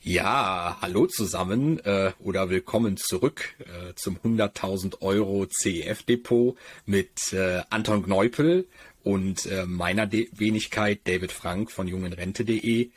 Ja, hallo zusammen äh, oder willkommen zurück äh, zum 100.000 Euro CEF Depot mit äh, Anton Gneupel und äh, meiner De Wenigkeit David Frank von jungenrente.de.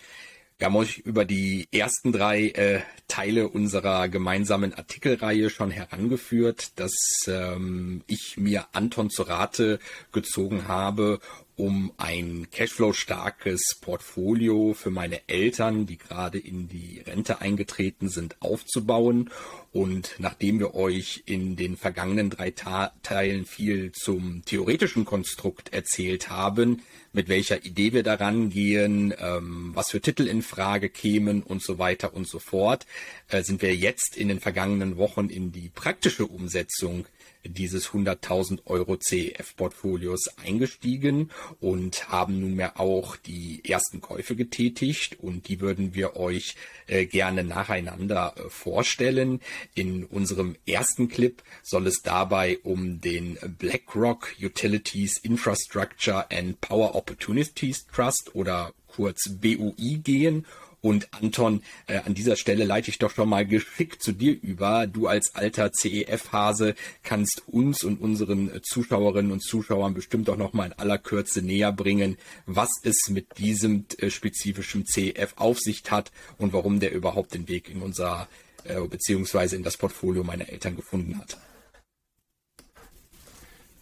Wir haben euch über die ersten drei äh, Teile unserer gemeinsamen Artikelreihe schon herangeführt, dass ähm, ich mir Anton zu Rate gezogen habe, um ein Cashflow-starkes Portfolio für meine Eltern, die gerade in die Rente eingetreten sind, aufzubauen. Und nachdem wir euch in den vergangenen drei Ta Teilen viel zum theoretischen Konstrukt erzählt haben, mit welcher Idee wir daran gehen, ähm, was für Titel in Frage kämen und so weiter und so fort, äh, sind wir jetzt in den vergangenen Wochen in die praktische Umsetzung dieses 100.000 Euro CEF-Portfolios eingestiegen und haben nunmehr auch die ersten Käufe getätigt und die würden wir euch äh, gerne nacheinander äh, vorstellen. In unserem ersten Clip soll es dabei um den BlackRock Utilities Infrastructure and Power Opportunities Trust oder kurz BUI gehen und Anton, äh, an dieser Stelle leite ich doch schon mal geschickt zu dir über. Du als alter CEF-Hase kannst uns und unseren Zuschauerinnen und Zuschauern bestimmt auch noch mal in aller Kürze näher bringen, was es mit diesem äh, spezifischen CEF auf sich hat und warum der überhaupt den Weg in unser äh, beziehungsweise in das Portfolio meiner Eltern gefunden hat.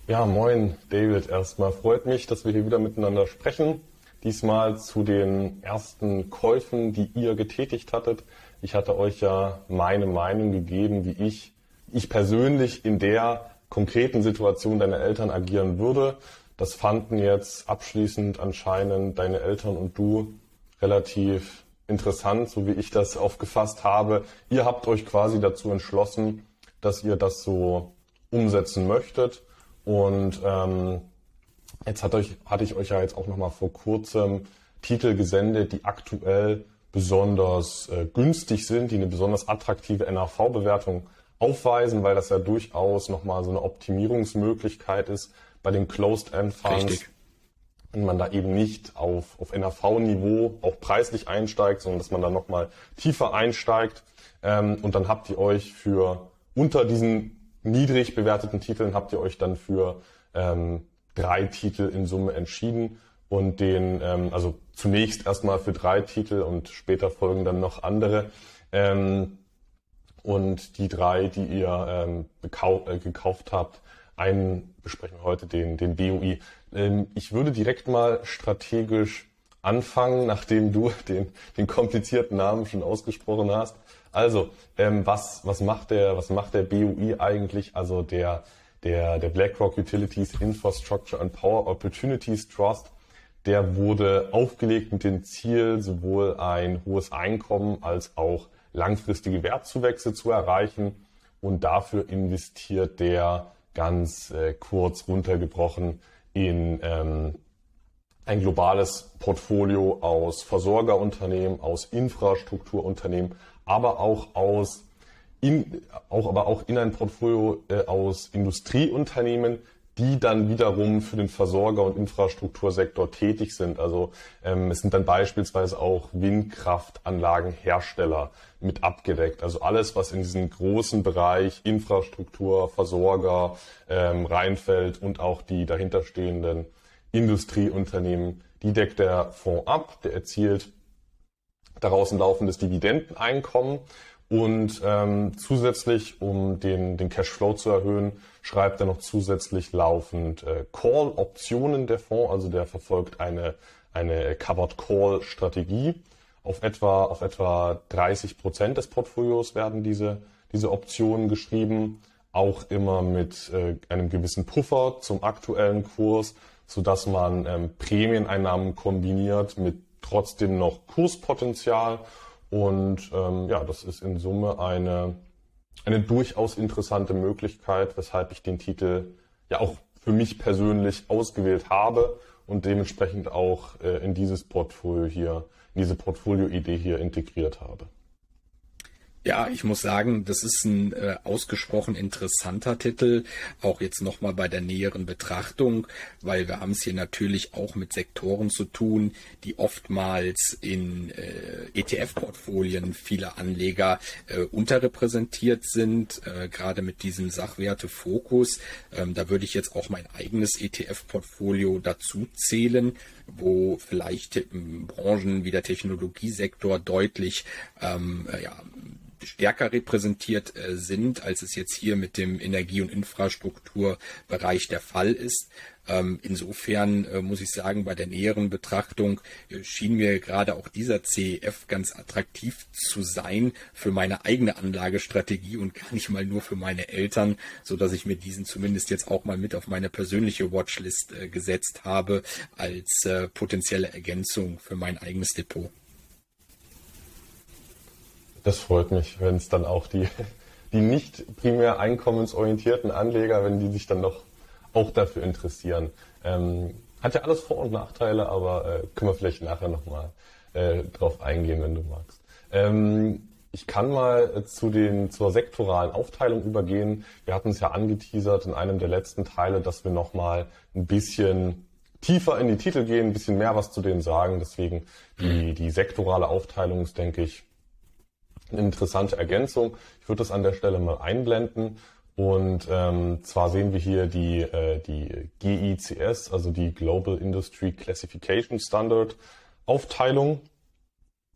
Ja, moin David. Erstmal freut mich, dass wir hier wieder miteinander sprechen. Diesmal zu den ersten Käufen, die ihr getätigt hattet. Ich hatte euch ja meine Meinung gegeben, wie ich, ich persönlich in der konkreten Situation deiner Eltern agieren würde. Das fanden jetzt abschließend anscheinend deine Eltern und du relativ interessant, so wie ich das aufgefasst habe. Ihr habt euch quasi dazu entschlossen, dass ihr das so umsetzen möchtet. Und ähm, Jetzt hat euch, hatte ich euch ja jetzt auch noch mal vor kurzem Titel gesendet, die aktuell besonders äh, günstig sind, die eine besonders attraktive NAV-Bewertung aufweisen, weil das ja durchaus nochmal so eine Optimierungsmöglichkeit ist bei den Closed-End-Funds. Wenn man da eben nicht auf, auf NAV-Niveau auch preislich einsteigt, sondern dass man da nochmal tiefer einsteigt. Ähm, und dann habt ihr euch für unter diesen niedrig bewerteten Titeln habt ihr euch dann für ähm, drei Titel in Summe entschieden und den, ähm, also zunächst erstmal für drei Titel und später folgen dann noch andere. Ähm, und die drei, die ihr ähm, äh, gekauft habt, einen besprechen wir heute, den, den BUI. Ähm, ich würde direkt mal strategisch anfangen, nachdem du den, den komplizierten Namen schon ausgesprochen hast. Also, ähm, was, was, macht der, was macht der BUI eigentlich? Also der der, der BlackRock Utilities Infrastructure and Power Opportunities Trust, der wurde aufgelegt mit dem Ziel, sowohl ein hohes Einkommen als auch langfristige Wertzuwächse zu erreichen. Und dafür investiert der ganz äh, kurz runtergebrochen in ähm, ein globales Portfolio aus Versorgerunternehmen, aus Infrastrukturunternehmen, aber auch aus in, auch aber auch in ein Portfolio äh, aus Industrieunternehmen, die dann wiederum für den Versorger- und Infrastruktursektor tätig sind. Also ähm, es sind dann beispielsweise auch Windkraftanlagenhersteller mit abgedeckt. Also alles, was in diesen großen Bereich Infrastruktur, Versorger ähm, reinfällt und auch die dahinterstehenden Industrieunternehmen, die deckt der Fonds ab. Der erzielt daraus ein laufendes Dividendeneinkommen und ähm, zusätzlich, um den, den Cashflow zu erhöhen, schreibt er noch zusätzlich laufend äh, Call-Optionen der Fonds. Also der verfolgt eine, eine Covered Call-Strategie. Auf etwa, auf etwa 30 Prozent des Portfolios werden diese, diese Optionen geschrieben. Auch immer mit äh, einem gewissen Puffer zum aktuellen Kurs, so dass man ähm, Prämieneinnahmen kombiniert mit trotzdem noch Kurspotenzial und ähm, ja, das ist in Summe eine, eine durchaus interessante Möglichkeit, weshalb ich den Titel ja auch für mich persönlich ausgewählt habe und dementsprechend auch äh, in dieses Portfolio hier, in diese Portfolio-Idee hier integriert habe. Ja, ich muss sagen, das ist ein äh, ausgesprochen interessanter Titel, auch jetzt nochmal bei der näheren Betrachtung, weil wir haben es hier natürlich auch mit Sektoren zu tun, die oftmals in äh, ETF-Portfolien vieler Anleger äh, unterrepräsentiert sind, äh, gerade mit diesem Sachwertefokus. Ähm, da würde ich jetzt auch mein eigenes ETF-Portfolio dazu zählen wo vielleicht Branchen wie der Technologiesektor deutlich ähm, ja, stärker repräsentiert äh, sind, als es jetzt hier mit dem Energie- und Infrastrukturbereich der Fall ist. Ähm, insofern äh, muss ich sagen, bei der näheren Betrachtung äh, schien mir gerade auch dieser CEF ganz attraktiv zu sein für meine eigene Anlagestrategie und gar nicht mal nur für meine Eltern, so dass ich mir diesen zumindest jetzt auch mal mit auf meine persönliche Watchlist gesetzt habe als potenzielle Ergänzung für mein eigenes Depot. Das freut mich, wenn es dann auch die, die nicht primär einkommensorientierten Anleger, wenn die sich dann noch auch dafür interessieren. Ähm, hat ja alles Vor- und Nachteile, aber äh, können wir vielleicht nachher nochmal äh, drauf eingehen, wenn du magst. Ähm, ich kann mal zu den, zur sektoralen Aufteilung übergehen. Wir hatten es ja angeteasert in einem der letzten Teile, dass wir nochmal ein bisschen tiefer in die Titel gehen, ein bisschen mehr was zu denen sagen. Deswegen die, die sektorale Aufteilung ist, denke ich, eine interessante Ergänzung. Ich würde das an der Stelle mal einblenden. Und ähm, zwar sehen wir hier die, äh, die GICS, also die Global Industry Classification Standard Aufteilung.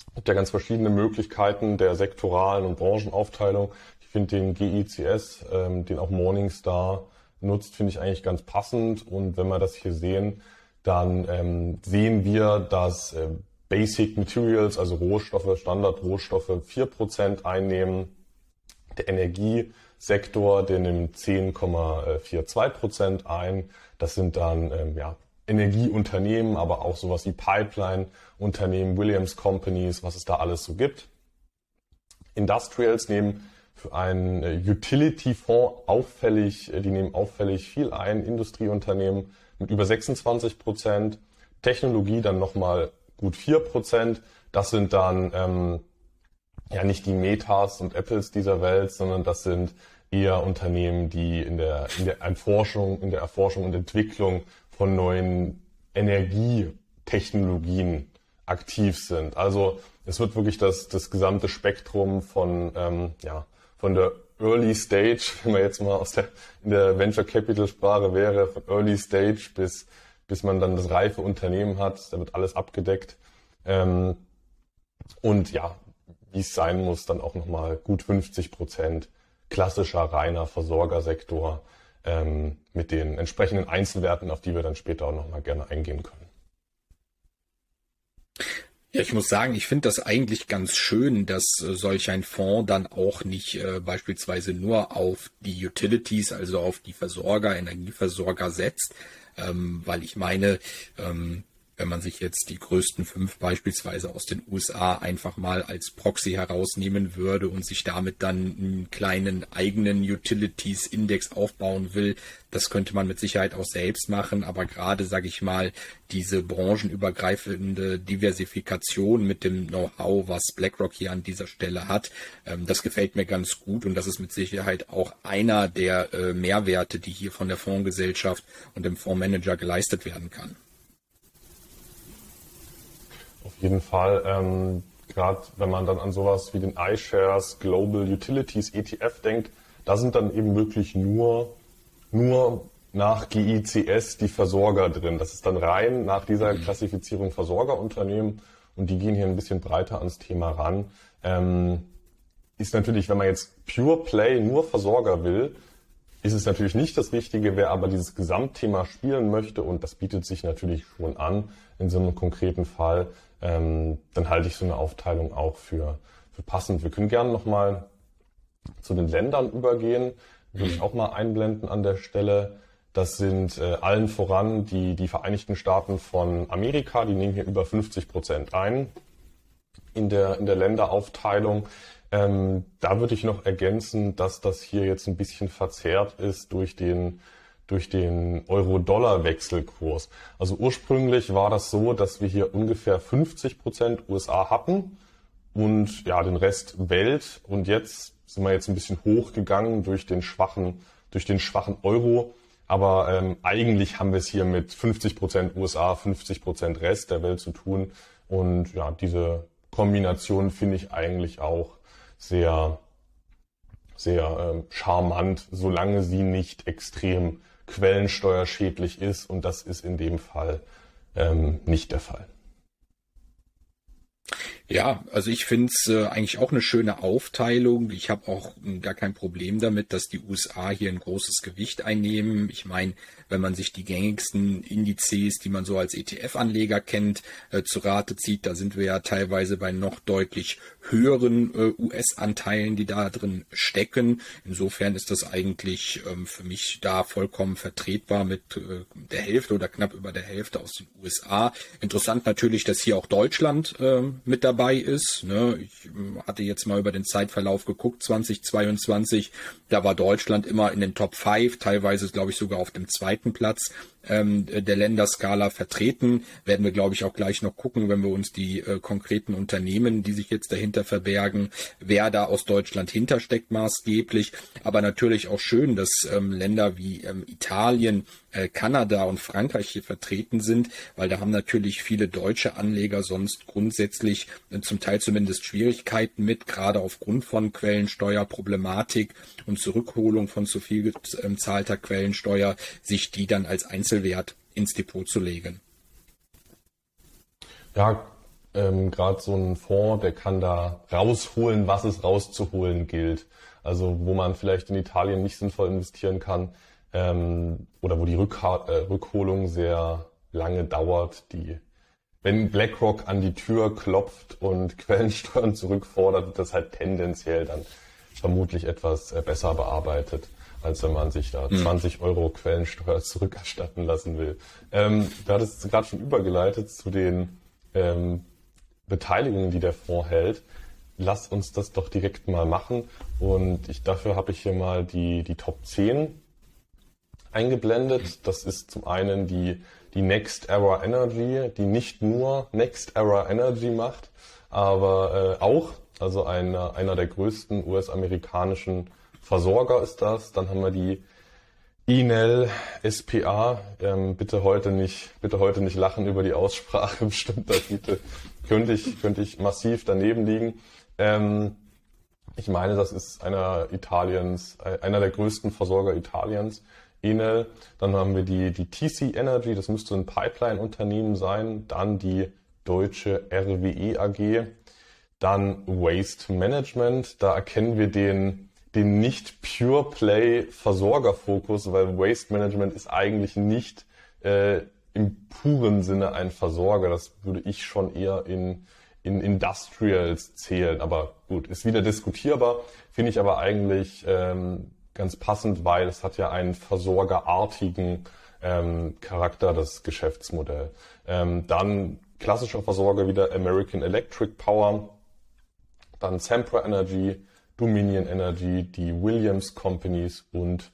Es gibt ja ganz verschiedene Möglichkeiten der sektoralen und Branchenaufteilung. Ich finde den GICS, ähm, den auch Morningstar nutzt, finde ich eigentlich ganz passend. Und wenn wir das hier sehen, dann ähm, sehen wir, dass äh, Basic Materials, also Rohstoffe, Standardrohstoffe 4% einnehmen. Der Energiesektor, der nimmt 10,42% ein. Das sind dann ähm, ja, Energieunternehmen, aber auch sowas wie Pipeline-Unternehmen, Williams Companies, was es da alles so gibt. Industrials nehmen für einen äh, Utility-Fonds auffällig, äh, die nehmen auffällig viel ein, Industrieunternehmen mit über 26 Prozent, Technologie dann nochmal gut 4%. Das sind dann ähm, ja nicht die Metas und Apples dieser Welt, sondern das sind eher Unternehmen, die in der, in der Erforschung, in der Erforschung und Entwicklung von neuen Energietechnologien aktiv sind. Also es wird wirklich das, das gesamte Spektrum von, ähm, ja, von der Early Stage, wenn man jetzt mal aus der, in der Venture Capital Sprache wäre, von Early Stage bis bis man dann das reife Unternehmen hat. Da wird alles abgedeckt. Ähm, und ja, wie es sein muss, dann auch nochmal gut 50 Prozent klassischer reiner Versorgersektor ähm, mit den entsprechenden Einzelwerten, auf die wir dann später auch nochmal gerne eingehen können. Ja, ich muss sagen, ich finde das eigentlich ganz schön, dass äh, solch ein Fonds dann auch nicht äh, beispielsweise nur auf die Utilities, also auf die Versorger, Energieversorger setzt, ähm, weil ich meine, ähm, wenn man sich jetzt die größten fünf beispielsweise aus den USA einfach mal als Proxy herausnehmen würde und sich damit dann einen kleinen eigenen Utilities-Index aufbauen will, das könnte man mit Sicherheit auch selbst machen. Aber gerade, sage ich mal, diese branchenübergreifende Diversifikation mit dem Know-how, was BlackRock hier an dieser Stelle hat, ähm, das gefällt mir ganz gut und das ist mit Sicherheit auch einer der äh, Mehrwerte, die hier von der Fondsgesellschaft und dem Fondsmanager geleistet werden kann. Auf jeden Fall. Ähm, Gerade wenn man dann an sowas wie den iShares Global Utilities ETF denkt, da sind dann eben wirklich nur, nur nach GICS die Versorger drin. Das ist dann rein nach dieser mhm. Klassifizierung Versorgerunternehmen und die gehen hier ein bisschen breiter ans Thema ran. Ähm, ist natürlich, wenn man jetzt Pure Play nur Versorger will, ist es natürlich nicht das Richtige. Wer aber dieses Gesamtthema spielen möchte, und das bietet sich natürlich schon an in so einem konkreten Fall, ähm, dann halte ich so eine Aufteilung auch für, für passend. Wir können gerne nochmal zu den Ländern übergehen. Würde ich auch mal einblenden an der Stelle. Das sind äh, allen voran die, die Vereinigten Staaten von Amerika. Die nehmen hier über 50 Prozent ein in der, in der Länderaufteilung. Ähm, da würde ich noch ergänzen, dass das hier jetzt ein bisschen verzerrt ist durch den durch den Euro-Dollar-Wechselkurs. Also ursprünglich war das so, dass wir hier ungefähr 50 Prozent USA hatten und ja, den Rest Welt. Und jetzt sind wir jetzt ein bisschen hochgegangen durch den schwachen, durch den schwachen Euro. Aber ähm, eigentlich haben wir es hier mit 50 Prozent USA, 50 Prozent Rest der Welt zu tun. Und ja, diese Kombination finde ich eigentlich auch sehr, sehr ähm, charmant, solange sie nicht extrem quellensteuerschädlich ist. Und das ist in dem Fall ähm, nicht der Fall. Ja, also ich finde es äh, eigentlich auch eine schöne Aufteilung. Ich habe auch äh, gar kein Problem damit, dass die USA hier ein großes Gewicht einnehmen. Ich meine, wenn man sich die gängigsten Indizes, die man so als ETF-Anleger kennt, äh, zu Rate zieht, da sind wir ja teilweise bei noch deutlich höheren äh, US-Anteilen, die da drin stecken. Insofern ist das eigentlich ähm, für mich da vollkommen vertretbar mit äh, der Hälfte oder knapp über der Hälfte aus den USA. Interessant natürlich, dass hier auch Deutschland äh, mit dabei ist. Ne? Ich ähm, hatte jetzt mal über den Zeitverlauf geguckt, 2022, da war Deutschland immer in den Top 5, teilweise glaube ich sogar auf dem zweiten Platz ähm, der Länderskala vertreten. Werden wir, glaube ich, auch gleich noch gucken, wenn wir uns die äh, konkreten Unternehmen, die sich jetzt dahinter verbergen, wer da aus Deutschland hintersteckt maßgeblich. Aber natürlich auch schön, dass ähm, Länder wie ähm, Italien, äh, Kanada und Frankreich hier vertreten sind, weil da haben natürlich viele deutsche Anleger sonst grundsätzlich äh, zum Teil zumindest Schwierigkeiten mit, gerade aufgrund von Quellensteuerproblematik und Zurückholung von zu viel gezahlter Quellensteuer, sich die dann als Einzelwert ins Depot zu legen. Ja, ähm, gerade so ein Fonds, der kann da rausholen, was es rauszuholen gilt. Also wo man vielleicht in Italien nicht sinnvoll investieren kann, ähm, oder wo die Rückha äh, Rückholung sehr lange dauert, die wenn BlackRock an die Tür klopft und Quellensteuern zurückfordert, wird das halt tendenziell dann vermutlich etwas äh, besser bearbeitet, als wenn man sich da mhm. 20 Euro Quellensteuer zurückerstatten lassen will. Ähm, du hattest gerade schon übergeleitet zu den ähm, Beteiligungen, die der Fonds hält. Lass uns das doch direkt mal machen. Und ich, dafür habe ich hier mal die, die Top 10 eingeblendet. Das ist zum einen die, die Next Era Energy, die nicht nur Next Era Energy macht, aber äh, auch, also einer, einer der größten US-amerikanischen Versorger ist das. Dann haben wir die Inel SPA. Ähm, bitte heute nicht, bitte heute nicht lachen über die Aussprache bestimmter Titel. könnte ich, könnte ich massiv daneben liegen. Ähm, ich meine, das ist einer Italiens, äh, einer der größten Versorger Italiens. Enel. Dann haben wir die, die TC Energy, das müsste ein Pipeline-Unternehmen sein. Dann die deutsche RWE AG. Dann Waste Management. Da erkennen wir den, den nicht Pure Play Versorgerfokus, weil Waste Management ist eigentlich nicht äh, im puren Sinne ein Versorger. Das würde ich schon eher in, in Industrials zählen. Aber gut, ist wieder diskutierbar. Finde ich aber eigentlich ähm, ganz passend, weil es hat ja einen versorgerartigen ähm, Charakter, das Geschäftsmodell. Ähm, dann klassischer Versorger wieder American Electric Power, dann Sempra Energy, Dominion Energy, die Williams Companies und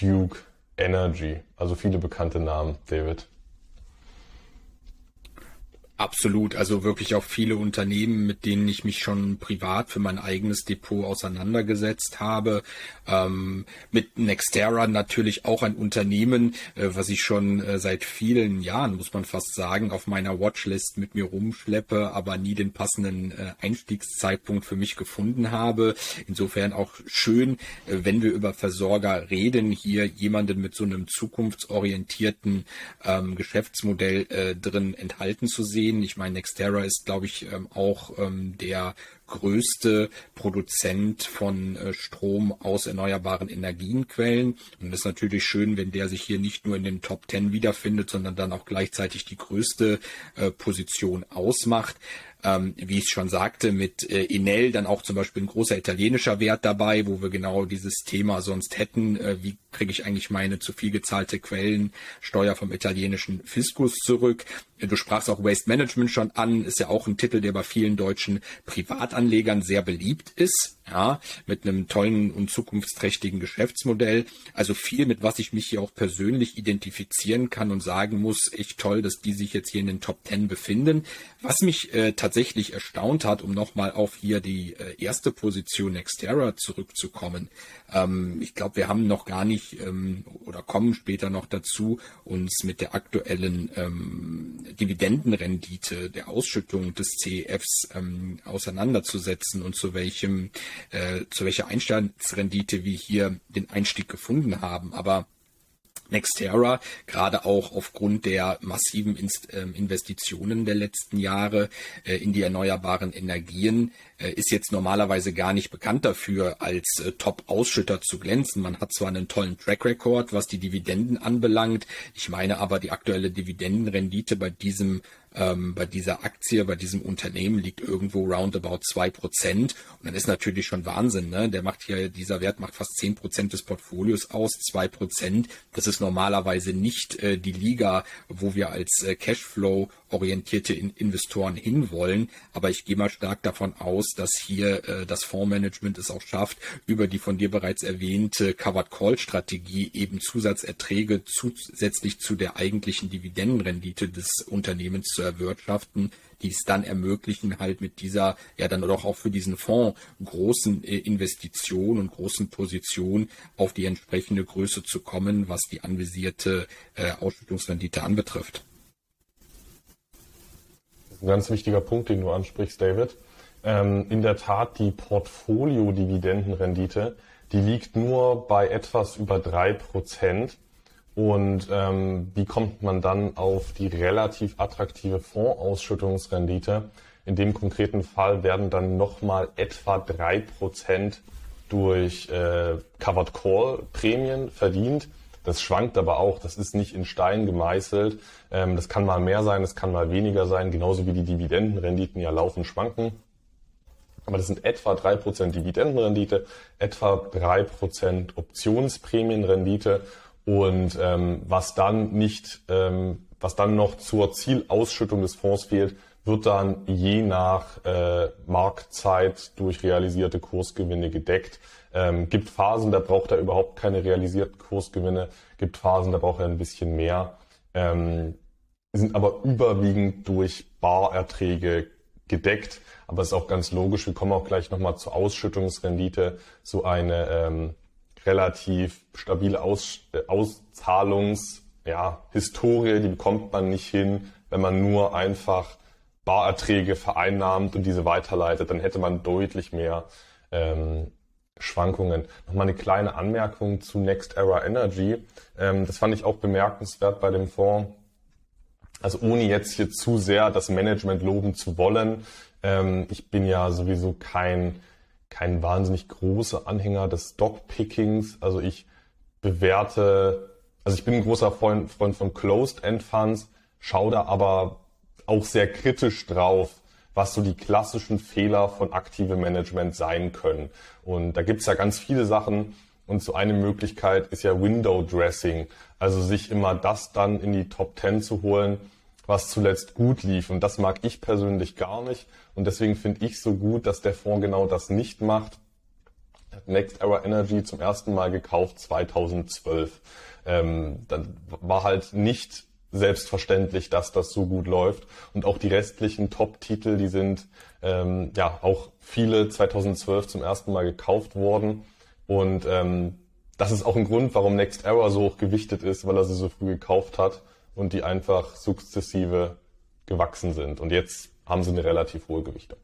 Duke Energy. Also viele bekannte Namen, David. Absolut, also wirklich auch viele Unternehmen, mit denen ich mich schon privat für mein eigenes Depot auseinandergesetzt habe. Ähm, mit Nextera natürlich auch ein Unternehmen, äh, was ich schon äh, seit vielen Jahren, muss man fast sagen, auf meiner Watchlist mit mir rumschleppe, aber nie den passenden äh, Einstiegszeitpunkt für mich gefunden habe. Insofern auch schön, äh, wenn wir über Versorger reden, hier jemanden mit so einem zukunftsorientierten ähm, Geschäftsmodell äh, drin enthalten zu sehen sehen. Ich meine, Nextera ist, glaube ich, ähm, auch ähm, der größte Produzent von äh, Strom aus erneuerbaren Energienquellen. Und es ist natürlich schön, wenn der sich hier nicht nur in den Top Ten wiederfindet, sondern dann auch gleichzeitig die größte äh, Position ausmacht ähm, wie ich schon sagte, mit äh, Enel dann auch zum Beispiel ein großer italienischer Wert dabei, wo wir genau dieses Thema sonst hätten. Äh, wie kriege ich eigentlich meine zu viel gezahlte Quellensteuer vom italienischen Fiskus zurück? Du sprachst auch Waste Management schon an, ist ja auch ein Titel, der bei vielen deutschen Privatanlegern sehr beliebt ist ja, mit einem tollen und zukunftsträchtigen Geschäftsmodell. Also viel, mit was ich mich hier auch persönlich identifizieren kann und sagen muss, echt toll, dass die sich jetzt hier in den Top Ten befinden. Was mich äh, tatsächlich erstaunt hat, um nochmal auf hier die äh, erste Position Nextera zurückzukommen. Ähm, ich glaube, wir haben noch gar nicht ähm, oder kommen später noch dazu, uns mit der aktuellen ähm, Dividendenrendite der Ausschüttung des CEFs ähm, auseinanderzusetzen und zu welchem, äh, zu welcher Einstiegsrendite wir hier den Einstieg gefunden haben. Aber Nextera, gerade auch aufgrund der massiven ähm, Investitionen der letzten Jahre äh, in die erneuerbaren Energien, äh, ist jetzt normalerweise gar nicht bekannt dafür, als äh, Top-Ausschütter zu glänzen. Man hat zwar einen tollen Track Record, was die Dividenden anbelangt. Ich meine aber, die aktuelle Dividendenrendite bei diesem ähm, bei dieser Aktie, bei diesem Unternehmen liegt irgendwo roundabout zwei Prozent. Und dann ist natürlich schon Wahnsinn, ne? Der macht hier, dieser Wert macht fast zehn Prozent des Portfolios aus, zwei Prozent. Das ist normalerweise nicht äh, die Liga, wo wir als äh, Cashflow orientierte in Investoren hinwollen. Aber ich gehe mal stark davon aus, dass hier äh, das Fondsmanagement es auch schafft, über die von dir bereits erwähnte Covered Call Strategie eben Zusatzerträge zusätzlich zu der eigentlichen Dividendenrendite des Unternehmens zu erwirtschaften, die es dann ermöglichen, halt mit dieser, ja dann doch auch für diesen Fonds großen äh, Investitionen und großen Positionen auf die entsprechende Größe zu kommen, was die anvisierte äh, Ausschüttungsrendite anbetrifft ganz wichtiger Punkt, den du ansprichst, David. Ähm, in der Tat, die Portfolio-Dividendenrendite, die liegt nur bei etwas über drei Prozent. Und ähm, wie kommt man dann auf die relativ attraktive Fondsausschüttungsrendite? In dem konkreten Fall werden dann nochmal etwa drei Prozent durch äh, Covered Call Prämien verdient. Das schwankt aber auch, das ist nicht in Stein gemeißelt. Ähm, das kann mal mehr sein, das kann mal weniger sein, genauso wie die Dividendenrenditen ja laufend schwanken. Aber das sind etwa drei Prozent Dividendenrendite, etwa drei Prozent Optionsprämienrendite und ähm, was dann nicht, ähm, was dann noch zur Zielausschüttung des Fonds fehlt, wird dann je nach äh, Marktzeit durch realisierte Kursgewinne gedeckt. Ähm, gibt Phasen, da braucht er überhaupt keine realisierten Kursgewinne, gibt Phasen, da braucht er ein bisschen mehr, ähm, sind aber überwiegend durch Barerträge gedeckt. Aber ist auch ganz logisch, wir kommen auch gleich nochmal zur Ausschüttungsrendite, so eine ähm, relativ stabile Aus, äh, Auszahlungs, ja, Historie, die bekommt man nicht hin, wenn man nur einfach Barerträge vereinnahmt und diese weiterleitet, dann hätte man deutlich mehr ähm, Schwankungen. Nochmal eine kleine Anmerkung zu Next Era Energy. Ähm, das fand ich auch bemerkenswert bei dem Fonds. Also ohne jetzt hier zu sehr das Management loben zu wollen. Ähm, ich bin ja sowieso kein, kein wahnsinnig großer Anhänger des Stockpickings. Also ich bewerte, also ich bin ein großer Freund, Freund von Closed End Funds, schaue da aber auch sehr kritisch drauf, was so die klassischen Fehler von aktivem Management sein können. Und da gibt's ja ganz viele Sachen. Und so eine Möglichkeit ist ja Window Dressing, also sich immer das dann in die Top 10 zu holen, was zuletzt gut lief. Und das mag ich persönlich gar nicht. Und deswegen finde ich so gut, dass der Fonds genau das nicht macht. Next Era Energy zum ersten Mal gekauft 2012. Ähm, dann war halt nicht selbstverständlich, dass das so gut läuft. Und auch die restlichen Top-Titel, die sind ähm, ja auch viele 2012 zum ersten Mal gekauft worden. Und ähm, das ist auch ein Grund, warum Next Era so hoch gewichtet ist, weil er sie so früh gekauft hat und die einfach sukzessive gewachsen sind. Und jetzt haben sie eine relativ hohe Gewichtung.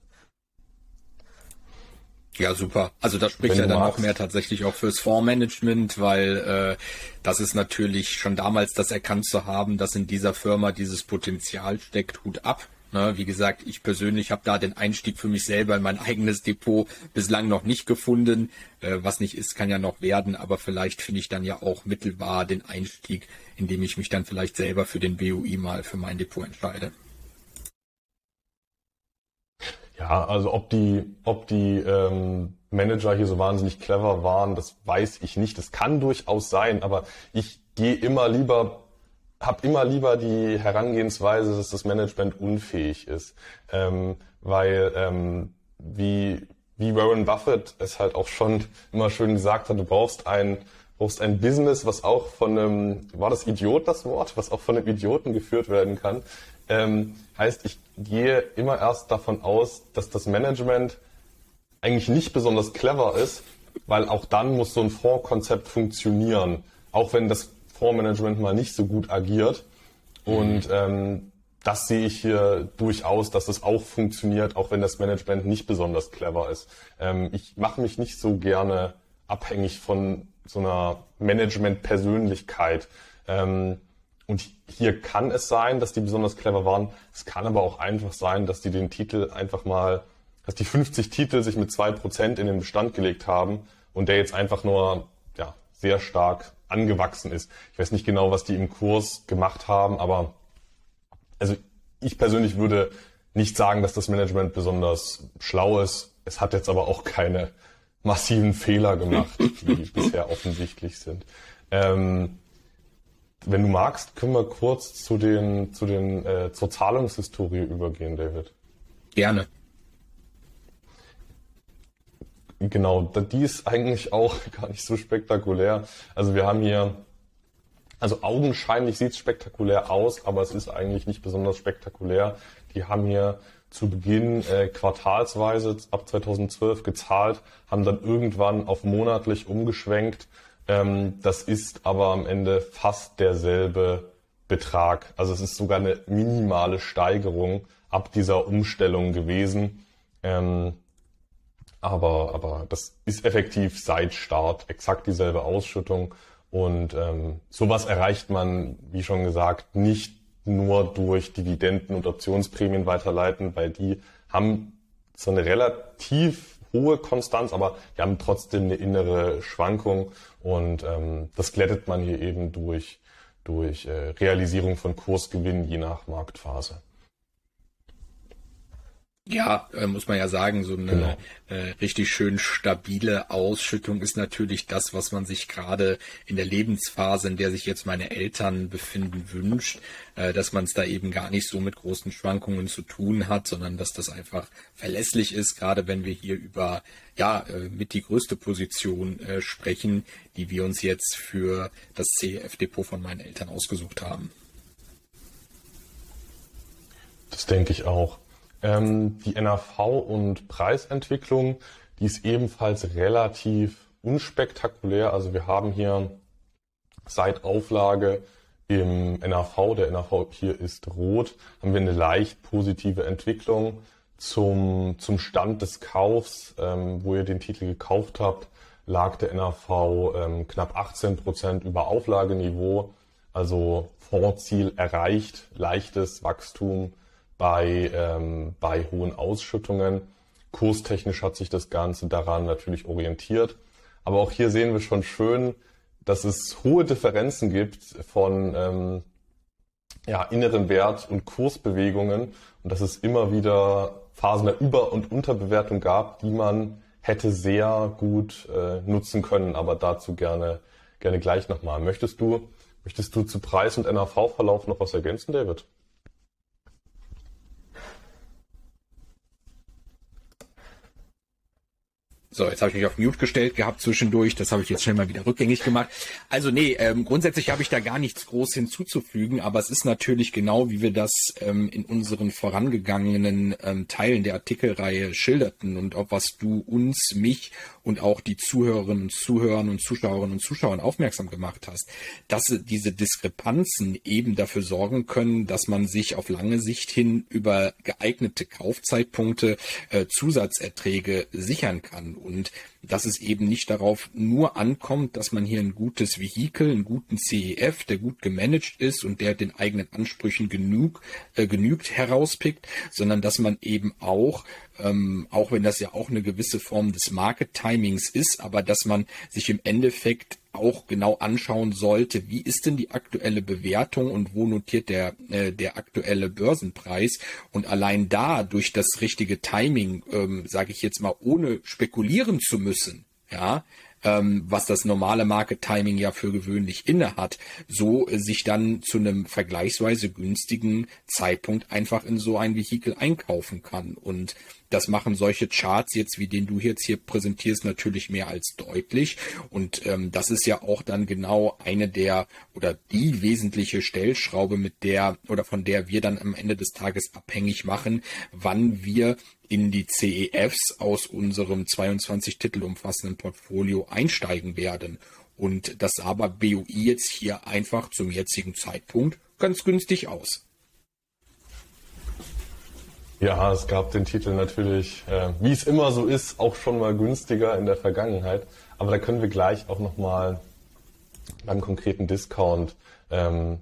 Ja, super. Also das spricht ja dann magst. auch mehr tatsächlich auch fürs Fondsmanagement, weil äh, das ist natürlich schon damals das erkannt zu haben, dass in dieser Firma dieses Potenzial steckt, Hut ab. Ne, wie gesagt, ich persönlich habe da den Einstieg für mich selber in mein eigenes Depot bislang noch nicht gefunden. Äh, was nicht ist, kann ja noch werden, aber vielleicht finde ich dann ja auch mittelbar den Einstieg, indem ich mich dann vielleicht selber für den BUI mal für mein Depot entscheide. Ja, also ob die, ob die ähm, Manager hier so wahnsinnig clever waren, das weiß ich nicht. Das kann durchaus sein, aber ich gehe immer lieber, habe immer lieber die Herangehensweise, dass das Management unfähig ist, ähm, weil ähm, wie wie Warren Buffett es halt auch schon immer schön gesagt hat, du brauchst ein brauchst ein Business, was auch von einem, war das Idiot das Wort, was auch von einem Idioten geführt werden kann. Ähm, heißt, ich gehe immer erst davon aus, dass das Management eigentlich nicht besonders clever ist, weil auch dann muss so ein Fondskonzept funktionieren, auch wenn das Fondsmanagement mal nicht so gut agiert. Und ähm, das sehe ich hier durchaus, dass es auch funktioniert, auch wenn das Management nicht besonders clever ist. Ähm, ich mache mich nicht so gerne abhängig von so einer Management-Persönlichkeit. Ähm, und hier kann es sein, dass die besonders clever waren. Es kann aber auch einfach sein, dass die den Titel einfach mal, dass die 50 Titel sich mit zwei Prozent in den Bestand gelegt haben und der jetzt einfach nur ja, sehr stark angewachsen ist. Ich weiß nicht genau, was die im Kurs gemacht haben, aber also ich persönlich würde nicht sagen, dass das Management besonders schlau ist. Es hat jetzt aber auch keine massiven Fehler gemacht, die bisher offensichtlich sind. Ähm, wenn du magst, können wir kurz zu den, zu den, äh, zur Zahlungshistorie übergehen, David. Gerne. Genau, die ist eigentlich auch gar nicht so spektakulär. Also wir haben hier, also augenscheinlich sieht es spektakulär aus, aber es ist eigentlich nicht besonders spektakulär. Die haben hier zu Beginn äh, quartalsweise ab 2012 gezahlt, haben dann irgendwann auf monatlich umgeschwenkt ähm, das ist aber am Ende fast derselbe Betrag. Also es ist sogar eine minimale Steigerung ab dieser Umstellung gewesen. Ähm, aber, aber das ist effektiv seit Start exakt dieselbe Ausschüttung. Und ähm, sowas erreicht man, wie schon gesagt, nicht nur durch Dividenden und Optionsprämien weiterleiten, weil die haben so eine relativ hohe Konstanz, aber wir haben trotzdem eine innere Schwankung und ähm, das glättet man hier eben durch, durch äh, Realisierung von Kursgewinnen je nach Marktphase. Ja, äh, muss man ja sagen, so eine genau. äh, richtig schön stabile Ausschüttung ist natürlich das, was man sich gerade in der Lebensphase, in der sich jetzt meine Eltern befinden, wünscht, äh, dass man es da eben gar nicht so mit großen Schwankungen zu tun hat, sondern dass das einfach verlässlich ist, gerade wenn wir hier über ja äh, mit die größte Position äh, sprechen, die wir uns jetzt für das CF-Depot von meinen Eltern ausgesucht haben. Das denke ich auch. Ähm, die NAV und Preisentwicklung, die ist ebenfalls relativ unspektakulär. Also wir haben hier seit Auflage im NAV, der NAV hier ist rot, haben wir eine leicht positive Entwicklung zum, zum Stand des Kaufs, ähm, wo ihr den Titel gekauft habt, lag der NAV ähm, knapp 18 Prozent über Auflageniveau, also Fondsziel erreicht, leichtes Wachstum bei, ähm, bei hohen Ausschüttungen. Kurstechnisch hat sich das Ganze daran natürlich orientiert. Aber auch hier sehen wir schon schön, dass es hohe Differenzen gibt von ähm, ja, inneren Wert und Kursbewegungen und dass es immer wieder Phasen der Über- und Unterbewertung gab, die man hätte sehr gut äh, nutzen können, aber dazu gerne, gerne gleich nochmal. Möchtest du, möchtest du zu Preis- und NAV-Verlauf noch was ergänzen, David? So, jetzt habe ich mich auf Mute gestellt gehabt zwischendurch. Das habe ich jetzt schnell mal wieder rückgängig gemacht. Also nee, ähm, grundsätzlich habe ich da gar nichts groß hinzuzufügen, aber es ist natürlich genau, wie wir das ähm, in unseren vorangegangenen ähm, Teilen der Artikelreihe schilderten und auf was du uns, mich und auch die Zuhörerinnen und Zuhörer und Zuschauerinnen und Zuschauern aufmerksam gemacht hast, dass diese Diskrepanzen eben dafür sorgen können, dass man sich auf lange Sicht hin über geeignete Kaufzeitpunkte äh, Zusatzerträge sichern kann. Und dass es eben nicht darauf nur ankommt, dass man hier ein gutes Vehikel, einen guten CEF, der gut gemanagt ist und der den eigenen Ansprüchen genug, äh, genügt, herauspickt, sondern dass man eben auch ähm, auch wenn das ja auch eine gewisse Form des Market Timings ist, aber dass man sich im Endeffekt auch genau anschauen sollte, wie ist denn die aktuelle Bewertung und wo notiert der, äh, der aktuelle Börsenpreis. Und allein da durch das richtige Timing, ähm, sage ich jetzt mal, ohne spekulieren zu müssen, ja, ähm, was das normale Market Timing ja für gewöhnlich inne hat, so äh, sich dann zu einem vergleichsweise günstigen Zeitpunkt einfach in so ein Vehikel einkaufen kann. Und das machen solche Charts jetzt, wie den du jetzt hier präsentierst, natürlich mehr als deutlich. Und ähm, das ist ja auch dann genau eine der oder die wesentliche Stellschraube, mit der oder von der wir dann am Ende des Tages abhängig machen, wann wir in die CEFs aus unserem 22 Titel umfassenden Portfolio einsteigen werden. Und das sah bei BUI jetzt hier einfach zum jetzigen Zeitpunkt ganz günstig aus. Ja, es gab den Titel natürlich, äh, wie es immer so ist, auch schon mal günstiger in der Vergangenheit. Aber da können wir gleich auch nochmal beim konkreten Discount ähm,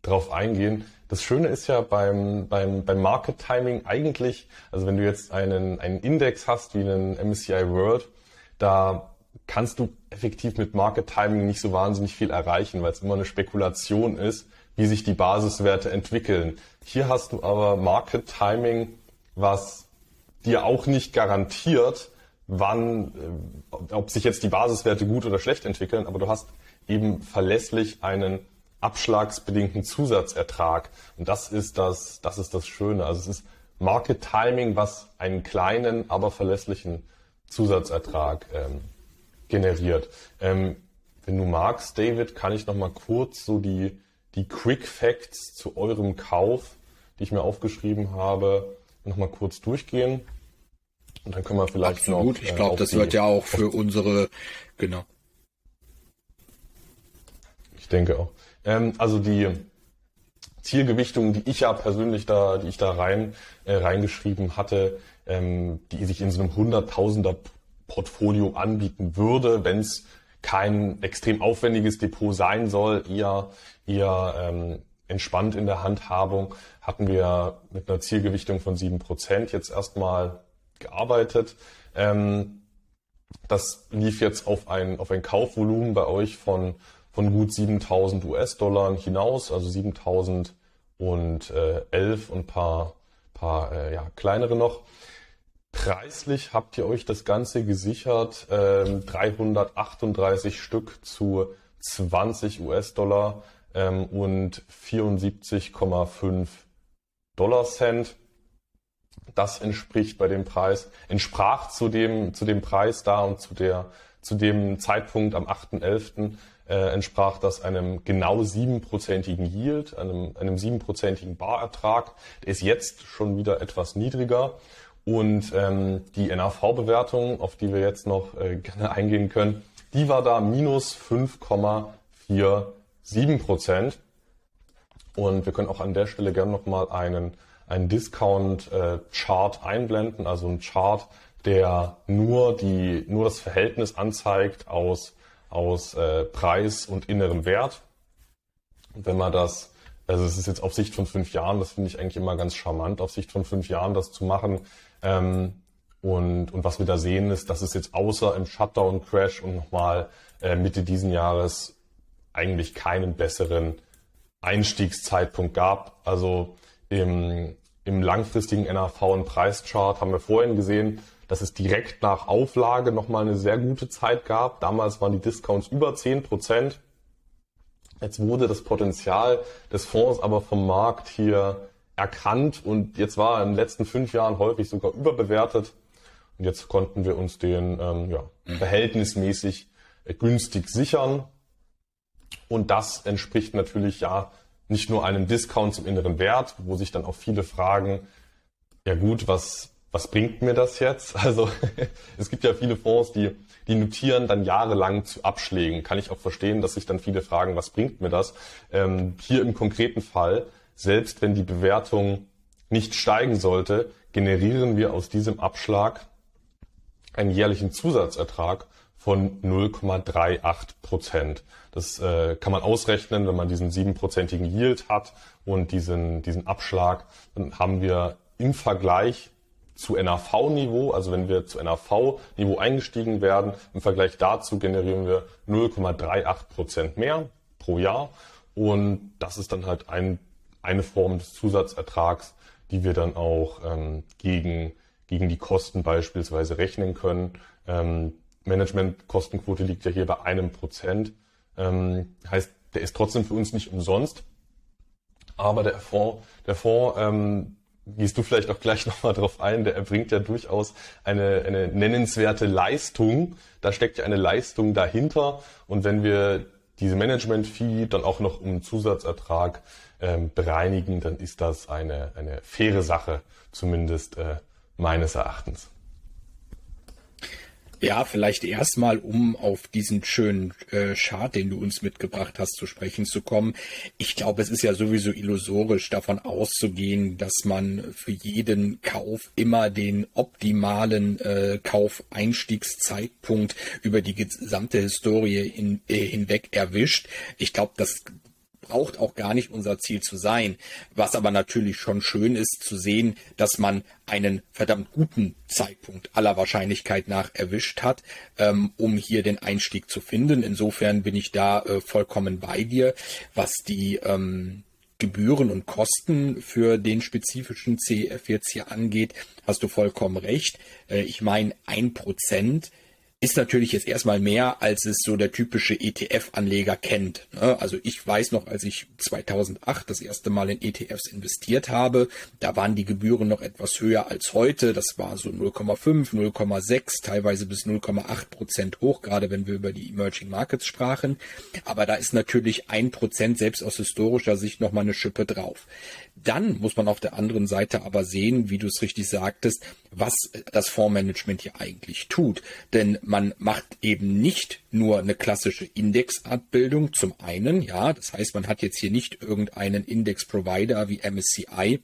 drauf eingehen. Das Schöne ist ja beim, beim, beim Market Timing eigentlich, also wenn du jetzt einen, einen Index hast wie einen MSCI World, da kannst du effektiv mit Market Timing nicht so wahnsinnig viel erreichen, weil es immer eine Spekulation ist, wie sich die Basiswerte entwickeln. Hier hast du aber Market Timing was dir auch nicht garantiert, wann, äh, ob sich jetzt die Basiswerte gut oder schlecht entwickeln, aber du hast eben verlässlich einen abschlagsbedingten Zusatzertrag. Und das ist das, das ist das Schöne. Also es ist Market Timing, was einen kleinen, aber verlässlichen Zusatzertrag ähm, generiert. Ähm, wenn du magst, David, kann ich noch mal kurz so die, die Quick Facts zu eurem Kauf, die ich mir aufgeschrieben habe, nochmal kurz durchgehen. Und dann können wir vielleicht Absolut. noch. Ich glaube, äh, das wird ja auch für unsere, genau. Ich denke auch. Ähm, also die Zielgewichtung, die ich ja persönlich da, die ich da rein äh, reingeschrieben hatte, ähm, die sich in so einem Hunderttausender Portfolio anbieten würde, wenn es kein extrem aufwendiges Depot sein soll, eher eher ähm, entspannt in der Handhabung, hatten wir mit einer Zielgewichtung von sieben Prozent jetzt erstmal gearbeitet. Ähm, das lief jetzt auf ein, auf ein Kaufvolumen bei euch von, von gut 7000 US-Dollar hinaus, also 7011 und ein paar, paar äh, ja, kleinere noch. Preislich habt ihr euch das Ganze gesichert, äh, 338 Stück zu 20 US-Dollar ähm, und 74,5 Dollar Cent. Das entspricht bei dem Preis, entsprach zu dem, zu dem Preis da und zu der, zu dem Zeitpunkt am 8.11. Äh, entsprach das einem genau siebenprozentigen Yield, einem, einem siebenprozentigen Barertrag. Der ist jetzt schon wieder etwas niedriger. Und ähm, die NAV-Bewertung, auf die wir jetzt noch äh, gerne eingehen können, die war da minus 5,4 7 Prozent. Und wir können auch an der Stelle gerne nochmal einen, einen Discount-Chart äh, einblenden, also ein Chart, der nur, die, nur das Verhältnis anzeigt aus, aus äh, Preis und innerem Wert. Wenn man das, also es ist jetzt auf Sicht von fünf Jahren, das finde ich eigentlich immer ganz charmant, auf Sicht von fünf Jahren das zu machen. Ähm, und, und was wir da sehen ist, dass es jetzt außer im Shutdown-Crash und nochmal äh, Mitte diesen Jahres eigentlich keinen besseren Einstiegszeitpunkt gab. Also im, im langfristigen NAV und Preischart haben wir vorhin gesehen, dass es direkt nach Auflage nochmal eine sehr gute Zeit gab. Damals waren die Discounts über 10 Prozent. Jetzt wurde das Potenzial des Fonds aber vom Markt hier erkannt und jetzt war er in den letzten fünf Jahren häufig sogar überbewertet. Und jetzt konnten wir uns den ähm, ja, verhältnismäßig günstig sichern. Und das entspricht natürlich ja nicht nur einem Discount zum inneren Wert, wo sich dann auch viele fragen, ja gut, was, was bringt mir das jetzt? Also es gibt ja viele Fonds, die, die notieren dann jahrelang zu Abschlägen. Kann ich auch verstehen, dass sich dann viele fragen, was bringt mir das? Ähm, hier im konkreten Fall, selbst wenn die Bewertung nicht steigen sollte, generieren wir aus diesem Abschlag einen jährlichen Zusatzertrag von 0,38 Prozent. Das äh, kann man ausrechnen, wenn man diesen siebenprozentigen Yield hat und diesen, diesen Abschlag, dann haben wir im Vergleich zu NAV-Niveau, also wenn wir zu NAV-Niveau eingestiegen werden, im Vergleich dazu generieren wir 0,38 Prozent mehr pro Jahr. Und das ist dann halt ein, eine Form des Zusatzertrags, die wir dann auch ähm, gegen, gegen die Kosten beispielsweise rechnen können. Ähm, Managementkostenquote liegt ja hier bei einem Prozent. Ähm, heißt, der ist trotzdem für uns nicht umsonst. Aber der Fonds, der Fonds, ähm, gehst du vielleicht auch gleich nochmal drauf ein, der erbringt ja durchaus eine, eine nennenswerte Leistung. Da steckt ja eine Leistung dahinter. Und wenn wir diese Management-Fee dann auch noch um Zusatzertrag ähm, bereinigen, dann ist das eine, eine faire Sache, zumindest äh, meines Erachtens. Ja, vielleicht erstmal, um auf diesen schönen äh, Chart, den du uns mitgebracht hast, zu sprechen zu kommen. Ich glaube, es ist ja sowieso illusorisch davon auszugehen, dass man für jeden Kauf immer den optimalen äh, Kaufeinstiegszeitpunkt über die gesamte Historie in, äh, hinweg erwischt. Ich glaube, das braucht auch gar nicht unser Ziel zu sein. Was aber natürlich schon schön ist zu sehen, dass man einen verdammt guten Zeitpunkt aller Wahrscheinlichkeit nach erwischt hat, ähm, um hier den Einstieg zu finden. Insofern bin ich da äh, vollkommen bei dir, was die ähm, Gebühren und Kosten für den spezifischen CEF jetzt hier angeht, hast du vollkommen recht. Äh, ich meine, ein Prozent ist natürlich jetzt erstmal mehr, als es so der typische ETF-Anleger kennt. Ne? Also ich weiß noch, als ich 2008 das erste Mal in ETFs investiert habe, da waren die Gebühren noch etwas höher als heute. Das war so 0,5, 0,6, teilweise bis 0,8 Prozent hoch, gerade wenn wir über die Emerging Markets sprachen. Aber da ist natürlich ein Prozent selbst aus historischer Sicht nochmal eine Schippe drauf. Dann muss man auf der anderen Seite aber sehen, wie du es richtig sagtest, was das Fondsmanagement hier eigentlich tut. Denn man macht eben nicht nur eine klassische Indexabbildung zum einen, ja, das heißt, man hat jetzt hier nicht irgendeinen Index-Provider wie MSCI,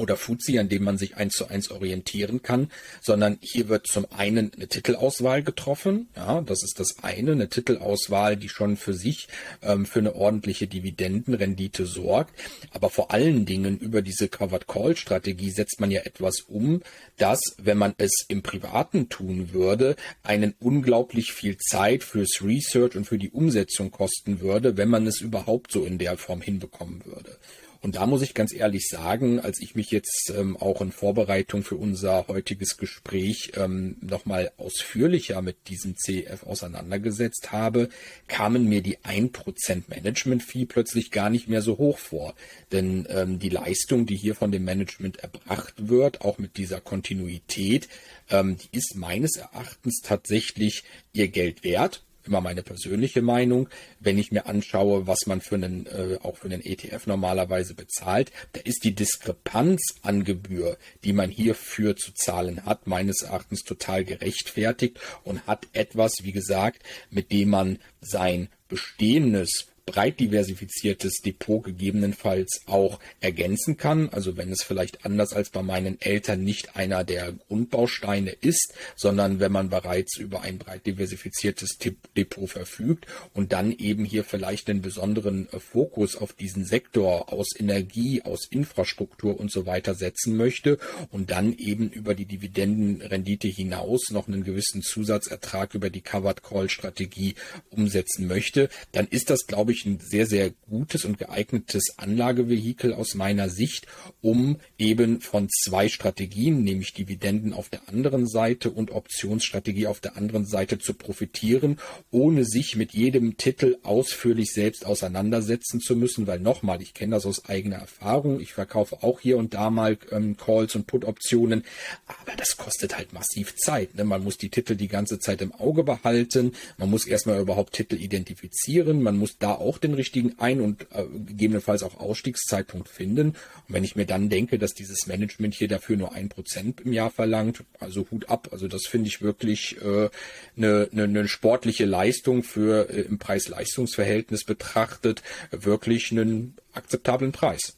oder FTSE, an dem man sich eins zu eins orientieren kann, sondern hier wird zum einen eine Titelauswahl getroffen. Ja, das ist das eine, eine Titelauswahl, die schon für sich ähm, für eine ordentliche Dividendenrendite sorgt. Aber vor allen Dingen über diese Covered Call Strategie setzt man ja etwas um, das, wenn man es im Privaten tun würde, einen unglaublich viel Zeit fürs Research und für die Umsetzung kosten würde, wenn man es überhaupt so in der Form hinbekommen würde. Und da muss ich ganz ehrlich sagen, als ich mich jetzt ähm, auch in Vorbereitung für unser heutiges Gespräch ähm, nochmal ausführlicher mit diesem CF auseinandergesetzt habe, kamen mir die 1% Management-Fee plötzlich gar nicht mehr so hoch vor. Denn ähm, die Leistung, die hier von dem Management erbracht wird, auch mit dieser Kontinuität, ähm, die ist meines Erachtens tatsächlich ihr Geld wert immer meine persönliche Meinung. Wenn ich mir anschaue, was man für einen, äh, auch für einen ETF normalerweise bezahlt, da ist die Diskrepanz an Gebühr, die man hierfür zu zahlen hat, meines Erachtens total gerechtfertigt und hat etwas, wie gesagt, mit dem man sein bestehendes breit diversifiziertes Depot gegebenenfalls auch ergänzen kann. Also wenn es vielleicht anders als bei meinen Eltern nicht einer der Grundbausteine ist, sondern wenn man bereits über ein breit diversifiziertes Depot verfügt und dann eben hier vielleicht einen besonderen äh, Fokus auf diesen Sektor aus Energie, aus Infrastruktur und so weiter setzen möchte und dann eben über die Dividendenrendite hinaus noch einen gewissen Zusatzertrag über die Covered Call Strategie umsetzen möchte, dann ist das, glaube ich, wirklich ein sehr, sehr gutes und geeignetes Anlagevehikel aus meiner Sicht, um eben von zwei Strategien, nämlich Dividenden auf der anderen Seite und Optionsstrategie auf der anderen Seite zu profitieren, ohne sich mit jedem Titel ausführlich selbst auseinandersetzen zu müssen, weil nochmal, ich kenne das aus eigener Erfahrung, ich verkaufe auch hier und da mal ähm, Calls und Put-Optionen, aber das kostet halt massiv Zeit. Ne? Man muss die Titel die ganze Zeit im Auge behalten, man muss erstmal überhaupt Titel identifizieren, man muss da auch den richtigen Ein- und äh, gegebenenfalls auch Ausstiegszeitpunkt finden. Und wenn ich mir dann denke, dass dieses Management hier dafür nur ein Prozent im Jahr verlangt, also Hut ab. Also das finde ich wirklich äh, eine, eine, eine sportliche Leistung für äh, im Preis-Leistungs-Verhältnis betrachtet, wirklich einen akzeptablen Preis.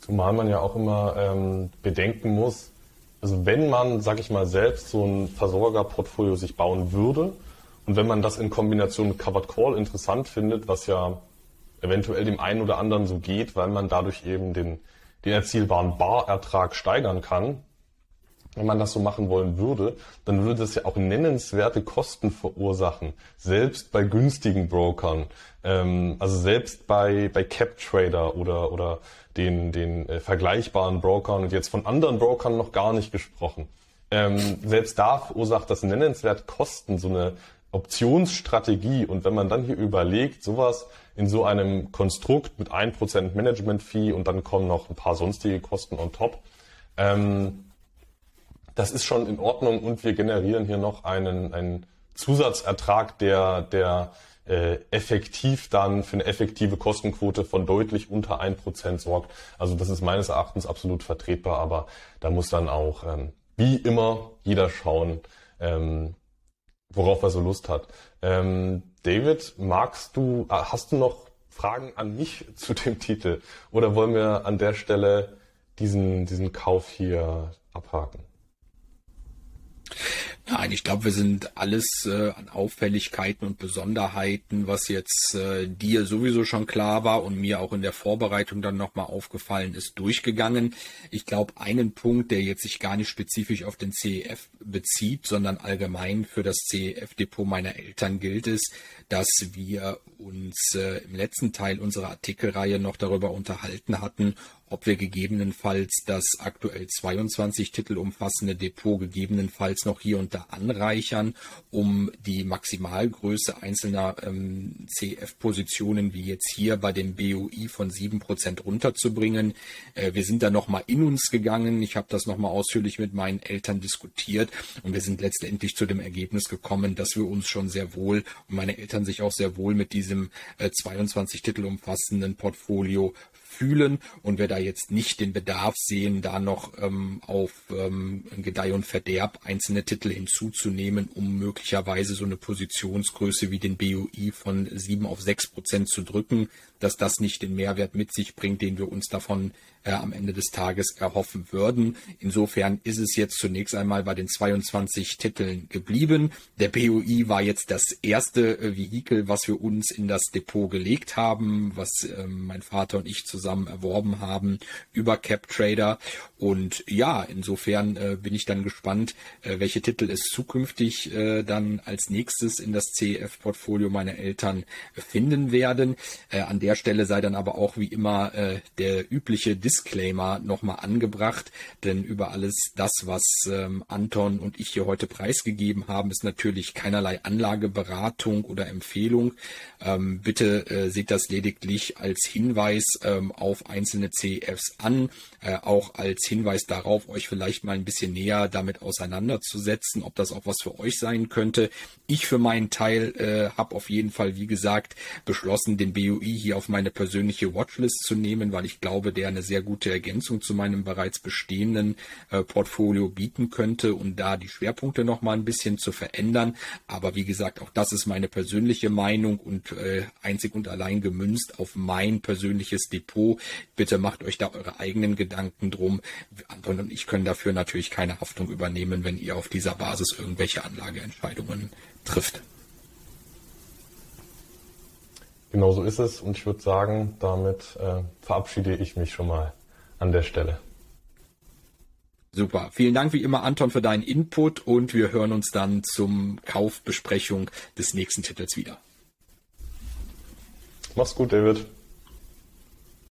Zumal man ja auch immer ähm, bedenken muss, also wenn man, sag ich mal, selbst so ein Versorgerportfolio sich bauen würde, und wenn man das in Kombination mit Covered Call interessant findet, was ja eventuell dem einen oder anderen so geht, weil man dadurch eben den, den erzielbaren Barertrag steigern kann, wenn man das so machen wollen würde, dann würde das ja auch nennenswerte Kosten verursachen, selbst bei günstigen Brokern, ähm, also selbst bei, bei CapTrader oder, oder den, den äh, vergleichbaren Brokern. Und jetzt von anderen Brokern noch gar nicht gesprochen. Ähm, selbst da verursacht das nennenswert Kosten, so eine Optionsstrategie. Und wenn man dann hier überlegt, sowas in so einem Konstrukt mit 1% Management-Fee und dann kommen noch ein paar sonstige Kosten on top, ähm, das ist schon in Ordnung und wir generieren hier noch einen, einen Zusatzertrag, der, der äh, effektiv dann für eine effektive Kostenquote von deutlich unter 1% sorgt. Also das ist meines Erachtens absolut vertretbar, aber da muss dann auch ähm, wie immer jeder schauen, ähm, worauf er so Lust hat. Ähm, David, magst du, äh, hast du noch Fragen an mich zu dem Titel oder wollen wir an der Stelle diesen, diesen Kauf hier abhaken? Nein, ich glaube, wir sind alles äh, an Auffälligkeiten und Besonderheiten, was jetzt äh, dir sowieso schon klar war und mir auch in der Vorbereitung dann nochmal aufgefallen ist, durchgegangen. Ich glaube, einen Punkt, der jetzt sich gar nicht spezifisch auf den CEF bezieht, sondern allgemein für das CEF-Depot meiner Eltern gilt es, dass wir uns äh, im letzten Teil unserer Artikelreihe noch darüber unterhalten hatten, ob wir gegebenenfalls das aktuell 22 Titel umfassende Depot gegebenenfalls noch hier und da anreichern, um die Maximalgröße einzelner ähm, CF-Positionen wie jetzt hier bei dem BOI von 7% runterzubringen. Äh, wir sind da nochmal in uns gegangen. Ich habe das nochmal ausführlich mit meinen Eltern diskutiert und wir sind letztendlich zu dem Ergebnis gekommen, dass wir uns schon sehr wohl und meine Eltern sich auch sehr wohl mit diesem äh, 22 Titel umfassenden Portfolio fühlen. Und wir da jetzt nicht den Bedarf sehen, da noch ähm, auf ähm, Gedeih und Verderb einzelne Titel hinzuzunehmen, um möglicherweise so eine Positionsgröße wie den BUI von 7 auf 6 Prozent zu drücken, dass das nicht den Mehrwert mit sich bringt, den wir uns davon äh, am Ende des Tages erhoffen würden. Insofern ist es jetzt zunächst einmal bei den 22 Titeln geblieben. Der BUI war jetzt das erste äh, Vehikel, was wir uns in das Depot gelegt haben, was äh, mein Vater und ich zusammen erworben haben über CapTrader. Und ja, insofern äh, bin ich dann gespannt, äh, welche Titel es zukünftig äh, dann als nächstes in das CEF-Portfolio meiner Eltern finden werden. an der Stelle sei dann aber auch wie immer der übliche Dis Disclaimer nochmal angebracht, denn über alles das, was ähm, Anton und ich hier heute preisgegeben haben, ist natürlich keinerlei Anlageberatung oder Empfehlung. Ähm, bitte äh, seht das lediglich als Hinweis ähm, auf einzelne CEFs an, äh, auch als Hinweis darauf, euch vielleicht mal ein bisschen näher damit auseinanderzusetzen, ob das auch was für euch sein könnte. Ich für meinen Teil äh, habe auf jeden Fall, wie gesagt, beschlossen, den BUI hier auf meine persönliche Watchlist zu nehmen, weil ich glaube, der eine sehr gute Ergänzung zu meinem bereits bestehenden äh, Portfolio bieten könnte und da die Schwerpunkte noch mal ein bisschen zu verändern. Aber wie gesagt, auch das ist meine persönliche Meinung und äh, einzig und allein gemünzt auf mein persönliches Depot. Bitte macht euch da eure eigenen Gedanken drum. Anton und ich können dafür natürlich keine Haftung übernehmen, wenn ihr auf dieser Basis irgendwelche Anlageentscheidungen trifft. Genau so ist es und ich würde sagen, damit äh, verabschiede ich mich schon mal an der Stelle. Super. Vielen Dank wie immer, Anton, für deinen Input und wir hören uns dann zum Kaufbesprechung des nächsten Titels wieder. Mach's gut, David.